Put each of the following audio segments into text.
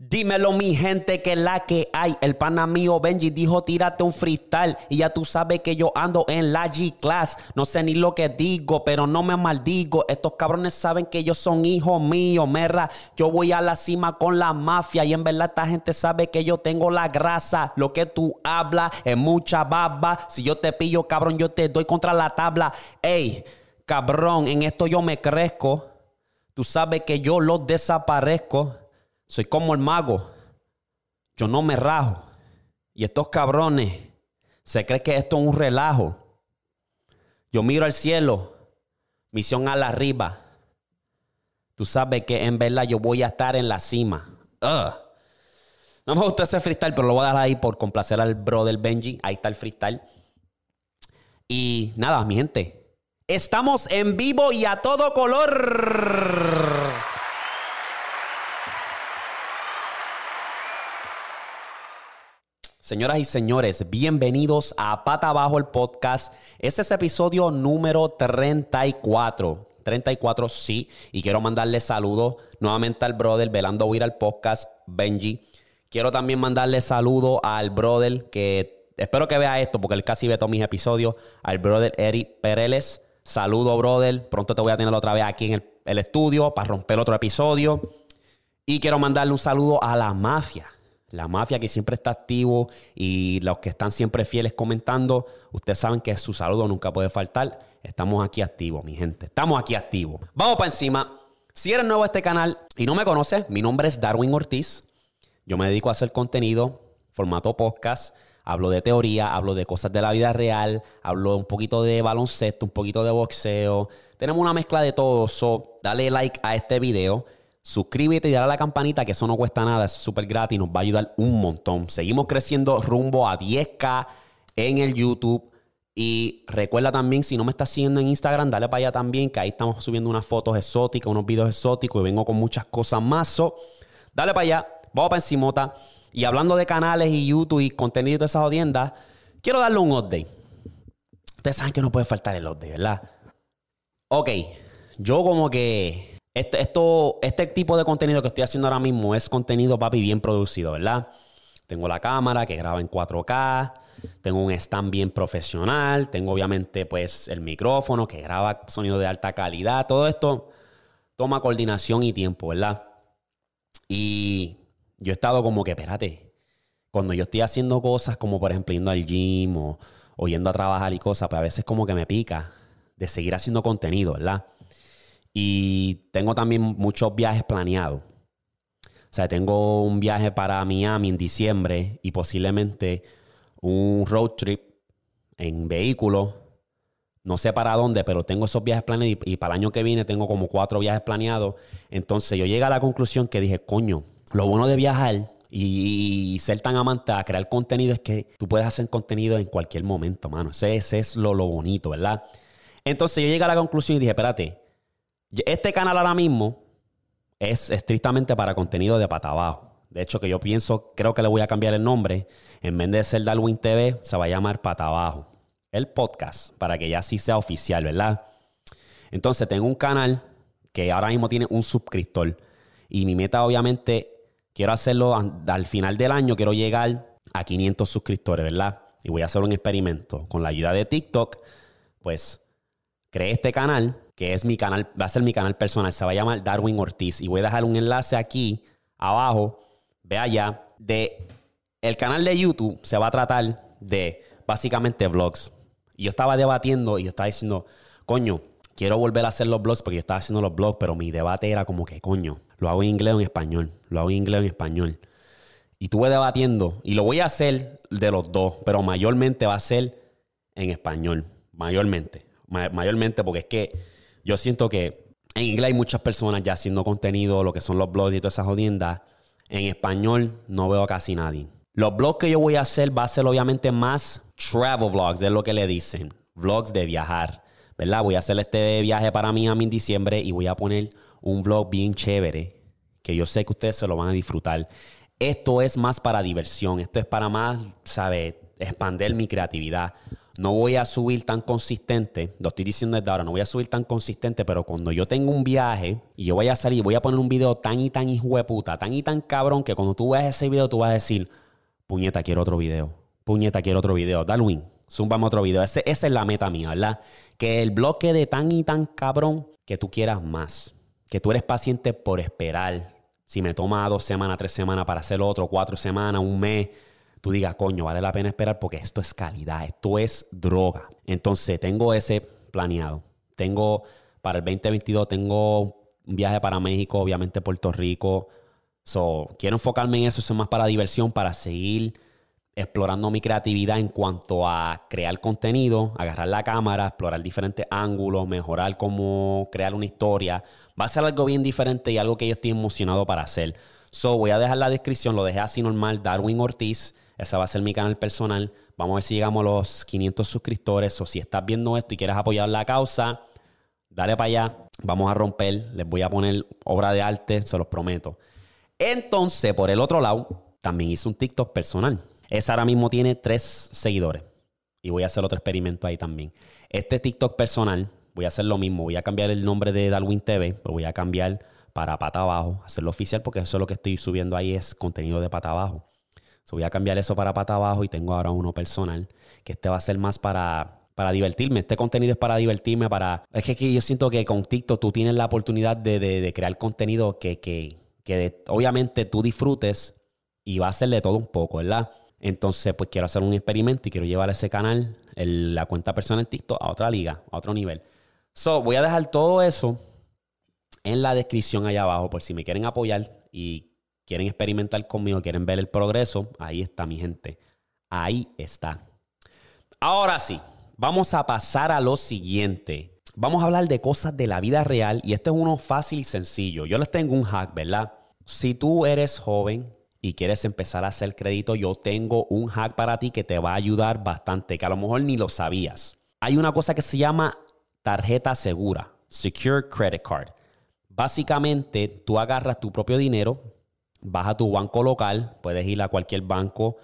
Dímelo mi gente que la que hay. El pana mío Benji dijo tírate un freestyle y ya tú sabes que yo ando en la G-Class. No sé ni lo que digo, pero no me maldigo. Estos cabrones saben que ellos son hijos míos, merra. Yo voy a la cima con la mafia y en verdad esta gente sabe que yo tengo la grasa. Lo que tú hablas es mucha baba. Si yo te pillo, cabrón, yo te doy contra la tabla. Ey, cabrón, en esto yo me crezco. Tú sabes que yo los desaparezco. Soy como el mago. Yo no me rajo. Y estos cabrones se creen que esto es un relajo. Yo miro al cielo, misión a la arriba. Tú sabes que en verdad yo voy a estar en la cima. No me gusta ese freestyle, pero lo voy a dar ahí por complacer al brother Benji. Ahí está el freestyle. Y nada, mi gente. Estamos en vivo y a todo color. Señoras y señores, bienvenidos a Pata Abajo el podcast. Este es episodio número 34. 34, sí. Y quiero mandarle saludos nuevamente al brother Velando Huir al podcast, Benji. Quiero también mandarle saludos al brother que espero que vea esto porque él casi ve todos mis episodios. Al brother Eric Pereles. Saludo, brother. Pronto te voy a tener otra vez aquí en el, el estudio para romper otro episodio. Y quiero mandarle un saludo a la mafia la mafia que siempre está activo y los que están siempre fieles comentando, ustedes saben que su saludo nunca puede faltar. Estamos aquí activos, mi gente. Estamos aquí activos. Vamos para encima. Si eres nuevo a este canal y no me conoces, mi nombre es Darwin Ortiz. Yo me dedico a hacer contenido, formato podcast. Hablo de teoría, hablo de cosas de la vida real, hablo un poquito de baloncesto, un poquito de boxeo. Tenemos una mezcla de todo. So, dale like a este video Suscríbete y dale a la campanita, que eso no cuesta nada, es súper gratis, nos va a ayudar un montón. Seguimos creciendo rumbo a 10K en el YouTube. Y recuerda también, si no me estás siguiendo en Instagram, dale para allá también, que ahí estamos subiendo unas fotos exóticas, unos videos exóticos y vengo con muchas cosas más. dale para allá, vamos para encimota. Y hablando de canales y YouTube y contenido de esas audiencias, quiero darle un update. Ustedes saben que no puede faltar el update, ¿verdad? Ok, yo como que este, esto, este tipo de contenido que estoy haciendo ahora mismo es contenido, papi, bien producido, ¿verdad? Tengo la cámara que graba en 4K, tengo un stand bien profesional, tengo obviamente pues el micrófono que graba sonido de alta calidad, todo esto toma coordinación y tiempo, ¿verdad? Y yo he estado como que, espérate, cuando yo estoy haciendo cosas como por ejemplo yendo al gym o, o yendo a trabajar y cosas, pues a veces como que me pica de seguir haciendo contenido, ¿verdad? Y tengo también muchos viajes planeados. O sea, tengo un viaje para Miami en diciembre y posiblemente un road trip en vehículo. No sé para dónde, pero tengo esos viajes planeados y, para el año que viene tengo como cuatro viajes planeados. Entonces yo llegué a la conclusión que dije, coño, lo bueno de viajar y, ser tan amante a crear contenido es que tú puedes hacer contenido en cualquier momento, mano. Ese, es lo, lo bonito, ¿verdad? Entonces yo llegué a la conclusión y dije, espérate, este canal ahora mismo es estrictamente para contenido de pata abajo. De hecho, que yo pienso, creo que le voy a cambiar el nombre. En vez de ser Darwin TV, se va a llamar Pata Abajo. El podcast, para que ya sí sea oficial, ¿verdad? Entonces, tengo un canal que ahora mismo tiene un suscriptor. Y mi meta, obviamente, quiero hacerlo al final del año, quiero llegar a 500 suscriptores, ¿verdad? Y voy a hacer un experimento. Con la ayuda de TikTok, pues este canal que es mi canal, va a ser mi canal personal, se va a llamar Darwin Ortiz y voy a dejar un enlace aquí abajo, ve allá, de el canal de YouTube se va a tratar de básicamente vlogs. Yo estaba debatiendo y yo estaba diciendo, coño, quiero volver a hacer los vlogs porque yo estaba haciendo los vlogs, pero mi debate era como que, coño, lo hago en inglés o en español, lo hago en inglés o en español. Y estuve debatiendo y lo voy a hacer de los dos, pero mayormente va a ser en español, mayormente, mayormente porque es que yo siento que en inglés hay muchas personas ya haciendo contenido, lo que son los blogs y todas esas jodiendas. En español no veo casi nadie. Los blogs que yo voy a hacer va a ser obviamente más travel vlogs, es lo que le dicen. Vlogs de viajar, ¿verdad? Voy a hacer este viaje para mí en diciembre y voy a poner un vlog bien chévere que yo sé que ustedes se lo van a disfrutar. Esto es más para diversión, esto es para más, ¿sabes? Expander mi creatividad. No voy a subir tan consistente, lo estoy diciendo desde ahora, no voy a subir tan consistente, pero cuando yo tengo un viaje y yo voy a salir, voy a poner un video tan y tan hijo de puta, tan y tan cabrón, que cuando tú veas ese video tú vas a decir, puñeta, quiero otro video, puñeta, quiero otro video, Darwin, zumbame otro video. esa es la meta mía, ¿verdad? Que el bloque de tan y tan cabrón que tú quieras más, que tú eres paciente por esperar. Si me toma dos semanas, tres semanas para hacer otro, cuatro semanas, un mes, tú digas, coño, vale la pena esperar porque esto es calidad, esto es droga. Entonces, tengo ese planeado. Tengo para el 2022, tengo un viaje para México, obviamente Puerto Rico. So, quiero enfocarme en eso, eso es más para diversión, para seguir explorando mi creatividad en cuanto a crear contenido, agarrar la cámara, explorar diferentes ángulos, mejorar cómo crear una historia. Va a ser algo bien diferente y algo que yo estoy emocionado para hacer. So, voy a dejar la descripción, lo dejé así normal, Darwin Ortiz. Ese va a ser mi canal personal. Vamos a ver si llegamos a los 500 suscriptores. O si estás viendo esto y quieres apoyar la causa, dale para allá. Vamos a romper. Les voy a poner obra de arte, se los prometo. Entonces, por el otro lado, también hice un TikTok personal. Ese ahora mismo tiene tres seguidores. Y voy a hacer otro experimento ahí también. Este TikTok personal, voy a hacer lo mismo. Voy a cambiar el nombre de Darwin TV, lo voy a cambiar para pata abajo, hacerlo oficial, porque eso es lo que estoy subiendo ahí, es contenido de pata abajo voy a cambiar eso para pata abajo y tengo ahora uno personal, que este va a ser más para, para divertirme. Este contenido es para divertirme, para... Es que, yo siento que con TikTok tú tienes la oportunidad de, crear contenido que, que, obviamente tú disfrutes y va a ser de todo un poco, ¿verdad? Entonces, pues quiero hacer un experimento y quiero llevar ese canal, la cuenta personal TikTok, a otra liga, a otro nivel. So, voy a dejar todo eso en la descripción allá abajo por si me quieren apoyar y quieren experimentar conmigo, quieren ver el progreso, ahí está mi gente. Ahí está. Ahora sí, vamos a pasar a lo siguiente. Vamos a hablar de cosas de la vida real y esto es uno fácil y sencillo. Yo les tengo un hack, ¿verdad? Si tú eres joven y quieres empezar a hacer crédito, yo tengo un hack para ti que te va a ayudar bastante, que a lo mejor ni lo sabías. Hay una cosa que se llama tarjeta segura, Secure Credit Card. Básicamente, tú agarras tu propio dinero, vas a tu banco local, puedes ir a cualquier banco,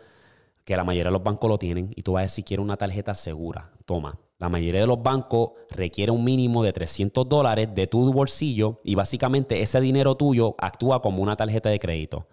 que la mayoría de los bancos lo tienen, y tú vas a decir, quiero una tarjeta segura. Toma. La mayoría de los bancos requiere un mínimo de 300 dólares de tu bolsillo y básicamente ese dinero tuyo actúa como una tarjeta de crédito.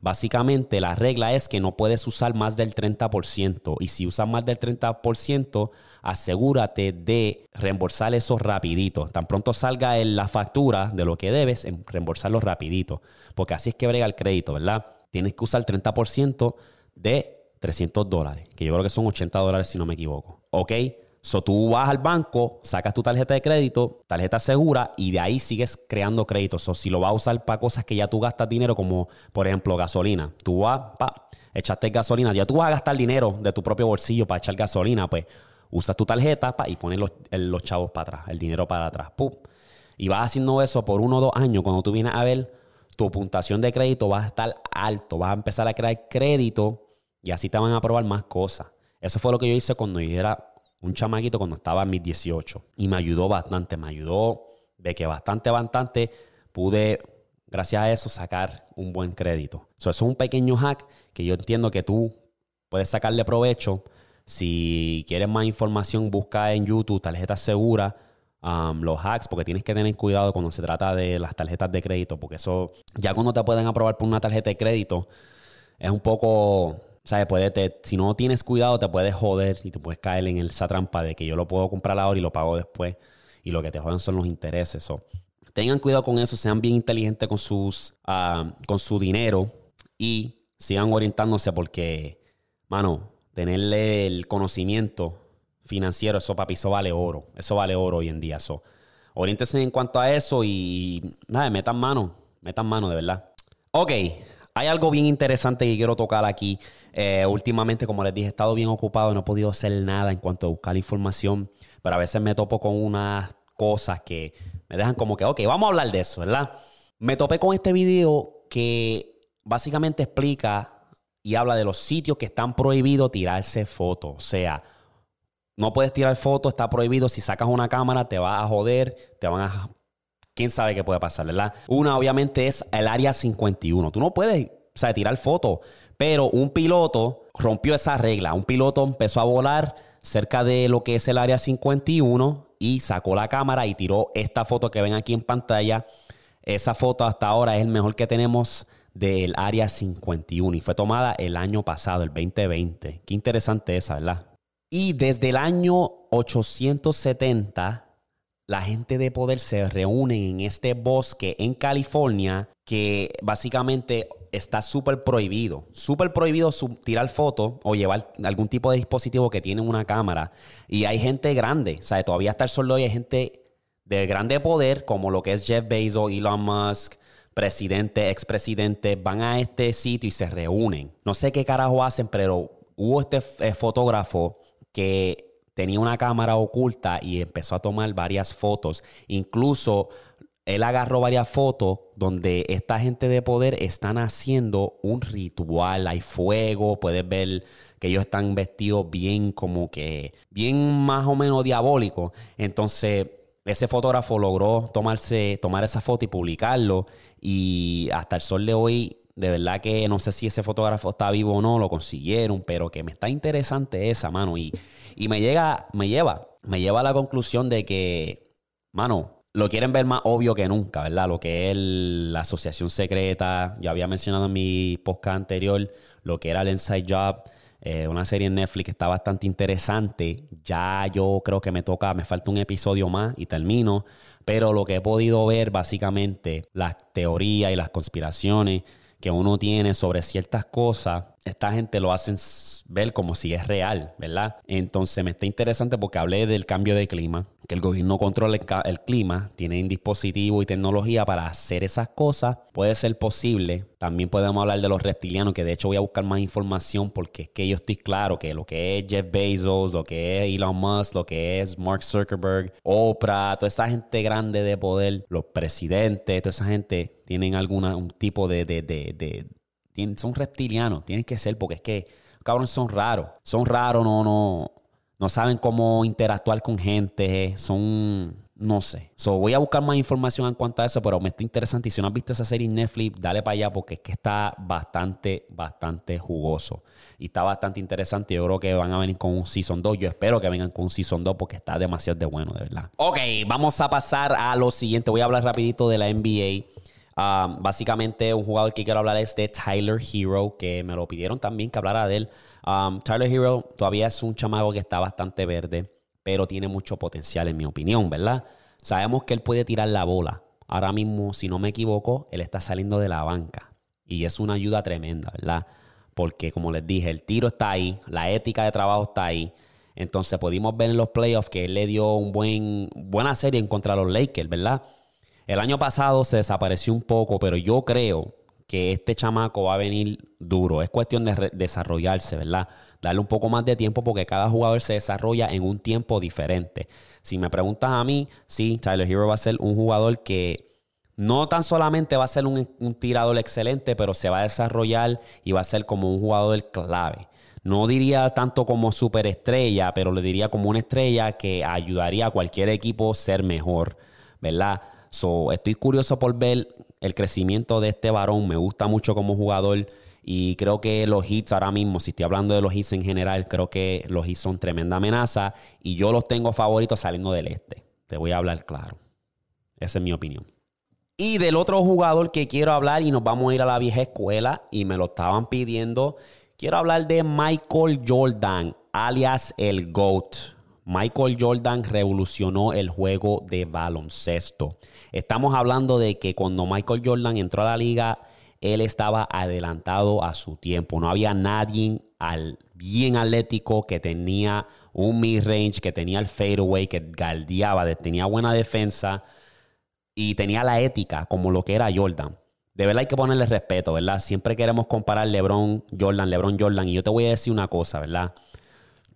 Básicamente la regla es que no puedes usar más del 30% y si usas más del 30%, asegúrate de reembolsar eso rapidito. Tan pronto salga la factura de lo que debes, reembolsarlo rapidito. Porque así es que brega el crédito, ¿verdad? Tienes que usar el 30% de 300 dólares, que yo creo que son 80 dólares si no me equivoco. ¿Ok? So tú vas al banco, sacas tu tarjeta de crédito, tarjeta segura, y de ahí sigues creando créditos. O si lo vas a usar para cosas que ya tú gastas dinero, como por ejemplo gasolina. Tú vas, pa, echaste gasolina, ya tú vas a gastar dinero de tu propio bolsillo para echar gasolina, pues usas tu tarjeta pa, y pones los, chavos para atrás, el dinero para atrás. ¡Pum! Y vas haciendo eso por uno o dos años. Cuando tú vienes a ver, tu puntuación de crédito va a estar alto, vas a empezar a crear crédito y así te van a aprobar más cosas. Eso fue lo que yo hice cuando yo era un chamaquito cuando estaba en mis 18 y me ayudó bastante, me ayudó de que bastante, bastante pude, gracias a eso, sacar un buen crédito. eso es un pequeño hack que yo entiendo que tú puedes sacarle provecho. Si quieres más información, busca en YouTube tarjetas seguras, um, los hacks, porque tienes que tener cuidado cuando se trata de las tarjetas de crédito, porque eso, ya cuando te pueden aprobar por una tarjeta de crédito, es un poco ¿sabes? Puede si no tienes cuidado, te puedes joder y te puedes caer en esa trampa de que yo lo puedo comprar ahora y lo pago después. Y lo que te joden son los intereses. tengan cuidado con eso, sean bien inteligentes con, sus, ah, con su dinero y sigan orientándose porque, mano, tenerle el conocimiento financiero, eso papi, eso vale oro. Eso vale oro hoy en día. Eso. Oriéntense en cuanto a eso y nada, metan mano, metan mano de verdad. Ok, hay algo bien interesante que quiero tocar aquí. Eh, últimamente, como les dije, he estado bien ocupado, no he podido hacer nada en cuanto a buscar información, pero a veces me topo con unas cosas que me dejan como que, ok, vamos a hablar de eso, ¿verdad? Me topé con este video que básicamente explica y habla de los sitios que están prohibidos tirarse fotos. O sea, no puedes tirar fotos, está prohibido. Si sacas una cámara, te va a joder, te van a quién sabe qué puede pasar, ¿verdad? Una obviamente es el área 51. Tú no puedes, o sea, tirar fotos, pero un piloto rompió esa regla. Un piloto empezó a volar cerca de lo que es el área 51 y sacó la cámara y tiró esta foto que ven aquí en pantalla. Esa foto hasta ahora es el mejor que tenemos del área 51 y fue tomada el año pasado, el 2020. Qué interesante esa, ¿verdad? Y desde el año 870 la gente de poder se reúne en este bosque en California que básicamente está súper prohibido. Súper prohibido tirar fotos o llevar algún tipo de dispositivo que tiene una cámara. Y hay gente grande, o sea, todavía está el sol hoy, hay gente de grande poder como lo que es Jeff Bezos, Elon Musk, presidente, expresidente, van a este sitio y se reúnen. No sé qué carajo hacen, pero hubo este eh, fotógrafo que tenía una cámara oculta y empezó a tomar varias fotos. Incluso él agarró varias fotos donde esta gente de poder están haciendo un ritual. Hay fuego, puedes ver que ellos están vestidos bien como que, bien más o menos diabólico. Entonces, ese fotógrafo logró tomarse, tomar esa foto y publicarlo. Y hasta el sol de hoy de verdad que no sé si ese fotógrafo está vivo o no, lo consiguieron, pero que me está interesante esa, mano. Y, y me llega, me lleva, me lleva a la conclusión de que, mano, lo quieren ver más obvio que nunca, ¿verdad? Lo que es la asociación secreta. Yo había mencionado en mi podcast anterior lo que era el Inside Job. Eh, una serie en Netflix que está bastante interesante. Ya yo creo que me toca, me falta un episodio más y termino. Pero lo que he podido ver, básicamente, las teorías y las conspiraciones que uno tiene sobre ciertas cosas, esta gente lo hacen ver como si es real, ¿verdad? Entonces me está interesante porque hablé del cambio de clima, que el gobierno controla el, clima, tienen dispositivos y tecnología para hacer esas cosas. Puede ser posible. También podemos hablar de los reptilianos, que de hecho voy a buscar más información porque es que yo estoy claro que lo que es Jeff Bezos, lo que es Elon Musk, lo que es Mark Zuckerberg, Oprah, toda esa gente grande de poder, los presidentes, toda esa gente tienen algún tipo de, son reptilianos, tienen que ser, porque es que, cabrones, son raros. Son raros, no, no, no saben cómo interactuar con gente, son no sé. So, voy a buscar más información en cuanto a eso, pero me está interesante. Y si no has visto esa serie en Netflix, dale para allá porque es que está bastante, bastante jugoso. Y está bastante interesante. Yo creo que van a venir con un Season 2. Yo espero que vengan con un Season 2 porque está demasiado de bueno, de verdad. Ok, vamos a pasar a lo siguiente. Voy a hablar rapidito de la NBA. Um, básicamente, un jugador que quiero hablar es de Tyler Hero, que me lo pidieron también que hablara de él. Um, Tyler Hero todavía es un chamago que está bastante verde, pero tiene mucho potencial, en mi opinión, ¿verdad? Sabemos que él puede tirar la bola. Ahora mismo, si no me equivoco, él está saliendo de la banca. Y es una ayuda tremenda, ¿verdad? Porque, como les dije, el tiro está ahí, la ética de trabajo está ahí. Entonces pudimos ver en los playoffs que él le dio un buen, buena serie en contra los Lakers, ¿verdad? El año pasado se desapareció un poco, pero yo creo que este chamaco va a venir duro. Es cuestión de desarrollarse, ¿verdad? Darle un poco más de tiempo porque cada jugador se desarrolla en un tiempo diferente. Si me preguntas a mí, sí, Tyler Hero va a ser un jugador que no tan solamente va a ser un, un tirador excelente, pero se va a desarrollar y va a ser como un jugador clave. No diría tanto como superestrella, pero le diría como una estrella que ayudaría a cualquier equipo ser mejor, ¿verdad? Estoy curioso por ver el crecimiento de este varón. Me gusta mucho como jugador. Y creo que los hits ahora mismo, si estoy hablando de los hits en general, creo que los hits son tremenda amenaza. Y yo los tengo favoritos saliendo del este. Te voy a hablar claro. Esa es mi opinión. Y del otro jugador que quiero hablar, y nos vamos a ir a la vieja escuela, y me lo estaban pidiendo, quiero hablar de Michael Jordan, alias el GOAT. Michael Jordan revolucionó el juego de baloncesto. Estamos hablando de que cuando Michael Jordan entró a la liga, él estaba adelantado a su tiempo. No había nadie al, bien atlético que tenía un mid-range, que tenía el fadeaway, que galdeaba, tenía buena defensa y tenía la ética como lo que era Jordan. De verdad hay que ponerle respeto, ¿verdad? Siempre queremos comparar LeBron, Jordan, LeBron, Jordan. Y yo te voy a decir una cosa, ¿verdad?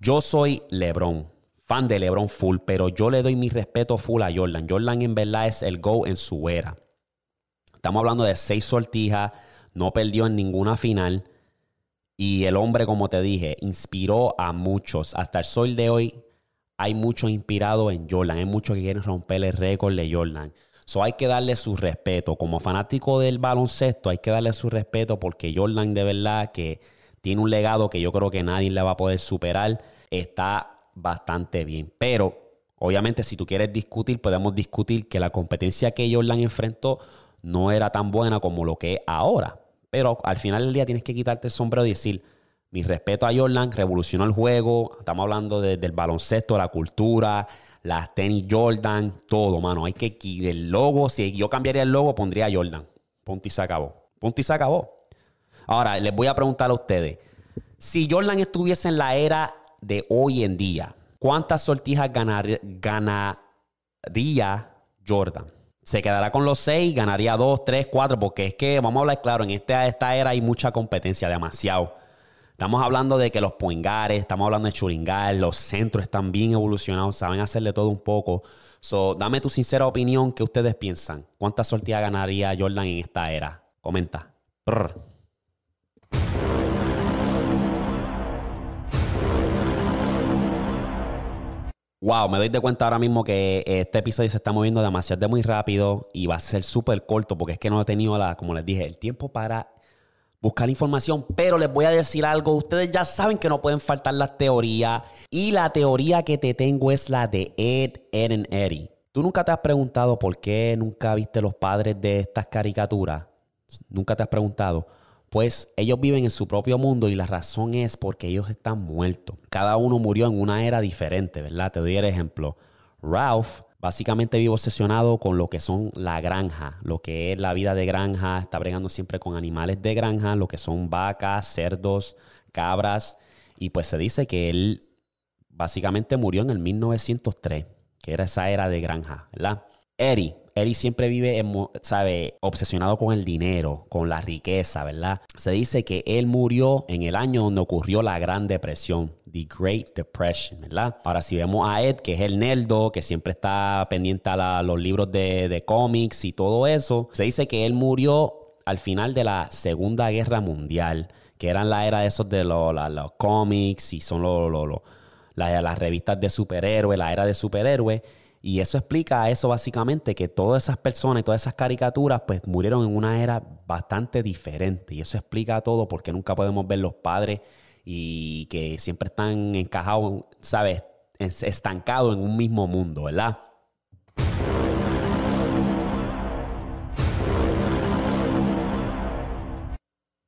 Yo soy LeBron fan de LeBron full, pero yo le doy mi respeto full a Jordan. Jordan en verdad es el go en su era. Estamos hablando de seis sortijas, no perdió en ninguna final. Y el hombre, como te dije, inspiró a muchos. Hasta el sol de hoy hay mucho inspirado en Jordan. Hay muchos que quieren romper el récord de Jordan. So hay que darle su respeto. Como fanático del baloncesto, hay que darle su respeto porque Jordan de verdad que tiene un legado que yo creo que nadie le va a poder superar. Está bastante bien. Pero, obviamente, si tú quieres discutir, podemos discutir que la competencia que Jordan enfrentó no era tan buena como lo que es ahora. Pero al final del día tienes que quitarte el sombrero y decir, mi respeto a Jordan, revolucionó el juego. Estamos hablando del baloncesto, la cultura, las tenis Jordan, todo, mano. Hay que el logo, si yo cambiaría el logo, pondría Jordan. Punto y se acabó. Punto y se acabó. Ahora, les voy a preguntar a ustedes. Si Jordan estuviese en la era de hoy en día, ¿cuántas sortijas ganaría Jordan? Se quedará con los seis, ganaría dos, tres, cuatro, porque es que, vamos a hablar claro, en esta, esta era hay mucha competencia, demasiado. Estamos hablando de que los poingares, estamos hablando de churingal, los centros están bien evolucionados, saben hacerle todo un poco. So, dame tu sincera opinión, ¿qué ustedes piensan? ¿Cuántas sortijas ganaría Jordan en esta era? Comenta. Wow, me doy de cuenta ahora mismo que este episodio se está moviendo demasiado muy rápido y va a ser súper corto porque es que no he tenido, la, como les dije, el tiempo para buscar información, pero les voy a decir algo. Ustedes ya saben que no pueden faltar las teorías. Y la teoría que te tengo es la de Ed, Ed and Eddie. ¿Tú nunca te has preguntado por qué nunca viste los padres de estas caricaturas? ¿Nunca te has preguntado? Pues ellos viven en su propio mundo y la razón es porque ellos están muertos. Cada uno murió en una era diferente, ¿verdad? Te doy el ejemplo. Ralph básicamente vive obsesionado con lo que son la granja, lo que es la vida de granja, está bregando siempre con animales de granja, lo que son vacas, cerdos, cabras, y pues se dice que él básicamente murió en el 1903, que era esa era de granja, ¿verdad? Eddie, Eddie siempre vive, sabe, obsesionado con el dinero, con la riqueza, ¿verdad? Se dice que él murió en el año donde ocurrió la Gran Depresión, The Great Depression, ¿verdad? Ahora, si vemos a Ed, que es el nerdo, que siempre está pendiente a los libros de, cómics y todo eso, se dice que él murió al final de la Segunda Guerra Mundial, que eran la era de esos de los, cómics y son las revistas de superhéroes, la era de superhéroes. Y eso explica eso básicamente, que todas esas personas y todas esas caricaturas pues murieron en una era bastante diferente. Y eso explica todo porque nunca podemos ver los padres y que siempre están encajados, ¿sabes? Estancados en un mismo mundo, ¿verdad?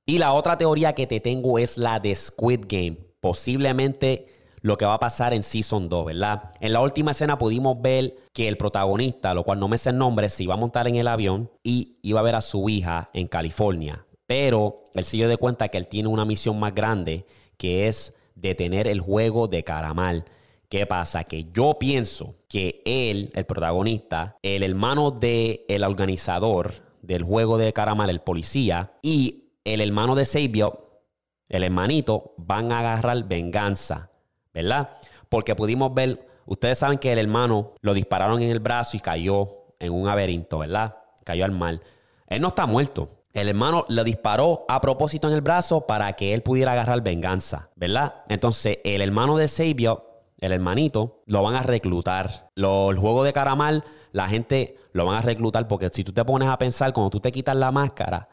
Y la otra teoría que te tengo es la de Squid Game. Posiblemente lo que va a pasar en Season 2, ¿verdad? En la última escena pudimos ver que el protagonista, lo cual no me sé el nombre, se iba a montar en el avión y iba a ver a su hija en California. Pero él se dio de cuenta que él tiene una misión más grande que es detener el juego de Caramal. ¿Qué pasa? Que yo pienso que él, el protagonista, el hermano del el organizador del juego de Caramal, el policía, y el hermano de Sabio, el hermanito, van a agarrar venganza. ¿Verdad? Porque pudimos ver, ustedes saben que el hermano lo dispararon en el brazo y cayó en un laberinto, ¿verdad? Cayó al mar. Él no está muerto. El hermano le disparó a propósito en el brazo para que él pudiera agarrar venganza, ¿verdad? Entonces, el hermano de Sabio, el hermanito, lo van a reclutar. el juego de Caramal, la gente lo van a reclutar porque si tú te pones a pensar, cuando tú te quitas la máscara,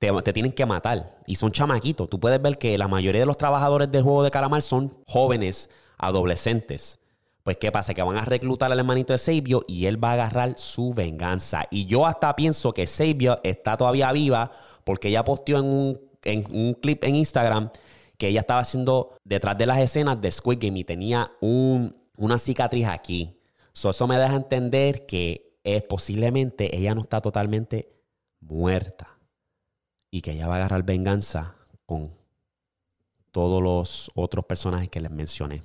te, tienen que matar. Y son chamaquitos. Tú puedes ver que la mayoría de los trabajadores del juego de calamar son jóvenes, adolescentes. Pues, ¿qué pasa? Que van a reclutar al hermanito de Sabio y él va a agarrar su venganza. Y yo hasta pienso que Sabio está todavía viva porque ella posteó en un, en un clip en Instagram que ella estaba haciendo detrás de las escenas de Squid Game y tenía un, una cicatriz aquí. eso me deja entender que es posiblemente ella no está totalmente muerta y que ella va a agarrar venganza con todos los otros personajes que les mencioné.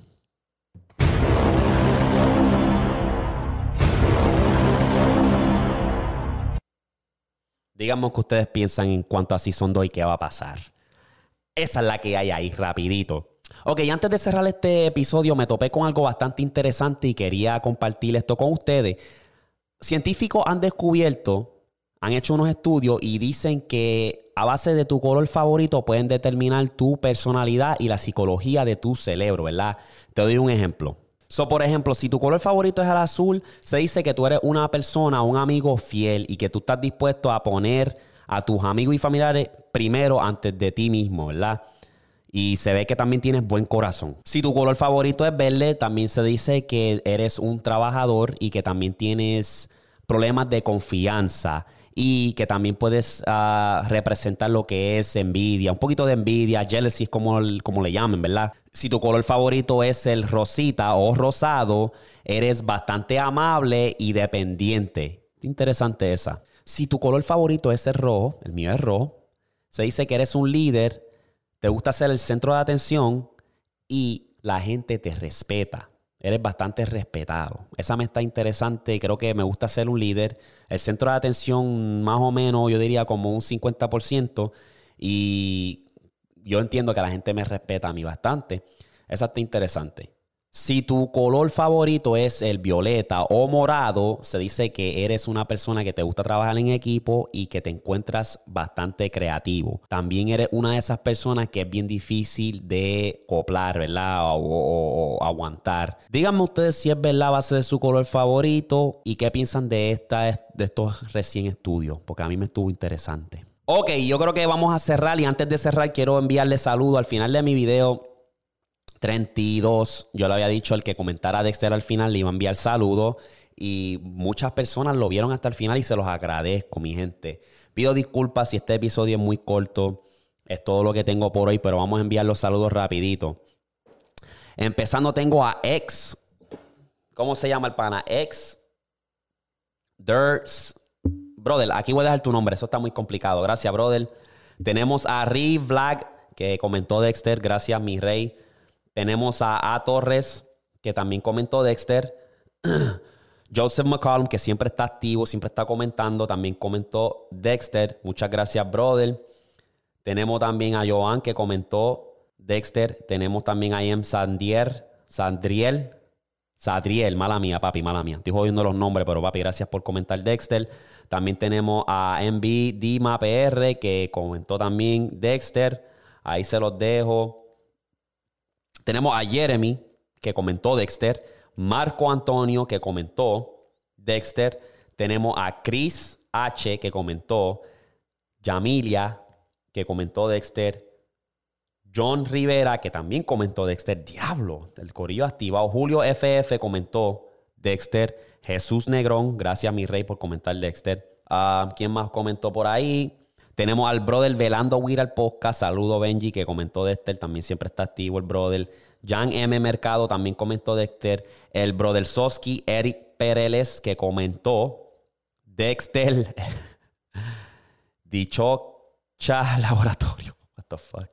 Digamos que ustedes piensan en cuanto a Season 2 y qué va a pasar. Esa es la que hay ahí, rapidito. Ok, antes de cerrar este episodio me topé con algo bastante interesante y quería compartir esto con ustedes. Científicos han descubierto han hecho unos estudios y dicen que a base de tu color favorito pueden determinar tu personalidad y la psicología de tu cerebro, ¿verdad? Te doy un ejemplo. So, por ejemplo, si tu color favorito es el azul, se dice que tú eres una persona, un amigo fiel y que tú estás dispuesto a poner a tus amigos y familiares primero antes de ti mismo, ¿verdad? Y se ve que también tienes buen corazón. Si tu color favorito es verde, también se dice que eres un trabajador y que también tienes problemas de confianza y que también puedes ah, representar lo que es envidia, un poquito de envidia, jealousy como, como le llamen, ¿verdad? Si tu color favorito es el rosita o rosado, eres bastante amable y dependiente. Interesante esa. Si tu color favorito es el rojo, el mío es rojo, se dice que eres un líder, te gusta ser el centro de atención y la gente te respeta. Eres bastante respetado. Esa me está interesante creo que me gusta ser un líder. El centro de atención, más o menos, yo diría como un 50%. Y yo entiendo que la gente me respeta a mí bastante. Esa está interesante. Si tu color favorito es el violeta o morado, se dice que eres una persona que te gusta trabajar en equipo y que te encuentras bastante creativo. También eres una de esas personas que es bien difícil de coplar, ¿verdad? O, aguantar. Díganme ustedes si es verdad base de su color favorito y qué piensan de, esta, de estos recién estudios, porque a mí me estuvo interesante. Ok, yo creo que vamos a cerrar y antes de cerrar quiero enviarle saludo al final de mi video 32. Yo le había dicho al que comentara Dexter al final, le iba a enviar saludos. Y muchas personas lo vieron hasta el final y se los agradezco, mi gente. Pido disculpas si este episodio es muy corto. Es todo lo que tengo por hoy, pero vamos a enviar los saludos rapidito. Empezando tengo a X. ¿Cómo se llama el pana? X. Dirts. Brother, aquí voy a dejar tu nombre. Eso está muy complicado. Gracias, brother. Tenemos a Riv Black, que comentó Dexter. Gracias, mi rey. Tenemos a A. Torres, que también comentó Dexter. Joseph McCollum, que siempre está activo, siempre está comentando, también comentó Dexter. Muchas gracias, brother. Tenemos también a Joan, que comentó Dexter. Tenemos también a Ian Sandier, Sandriel. Sadriel, mala mía, papi, mala mía. Estoy jodiendo los nombres, pero papi, gracias por comentar Dexter. También tenemos a MB Dima PR, que comentó también Dexter. Ahí se los dejo. Tenemos a Jeremy, que comentó Dexter. Marco Antonio, que comentó Dexter. Tenemos a Chris H, que comentó. Yamilia, que comentó Dexter. John Rivera, que también comentó Dexter. Diablo, el corillo activado. Julio FF comentó Dexter. Jesús Negrón, gracias mi rey por comentar Dexter. Ah, ¿Quién más comentó por ahí? Tenemos al brother Velando Weir al podcast. Saludo Benji que comentó Dexter. También siempre está activo el brother. Jan M. Mercado también comentó Dexter. El brother Soski Eric Pereles que comentó Dexter. Dichocha Laboratorio. What the fuck.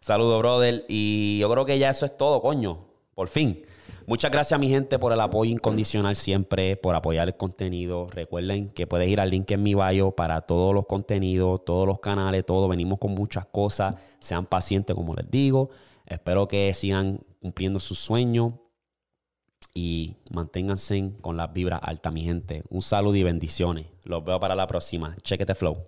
Saludo brother. Y yo creo que ya eso es todo, coño. Por fin. Muchas gracias mi gente por el apoyo incondicional siempre, por apoyar el contenido. Recuerden que puedes ir al link en mi bio para todos los contenidos, todos los canales, todo. Venimos con muchas cosas. Sean pacientes, como les digo. Espero que sigan cumpliendo sus sueños y manténganse con las vibras altas, mi gente. Un saludo y bendiciones. Los veo para la próxima. Chequete flow.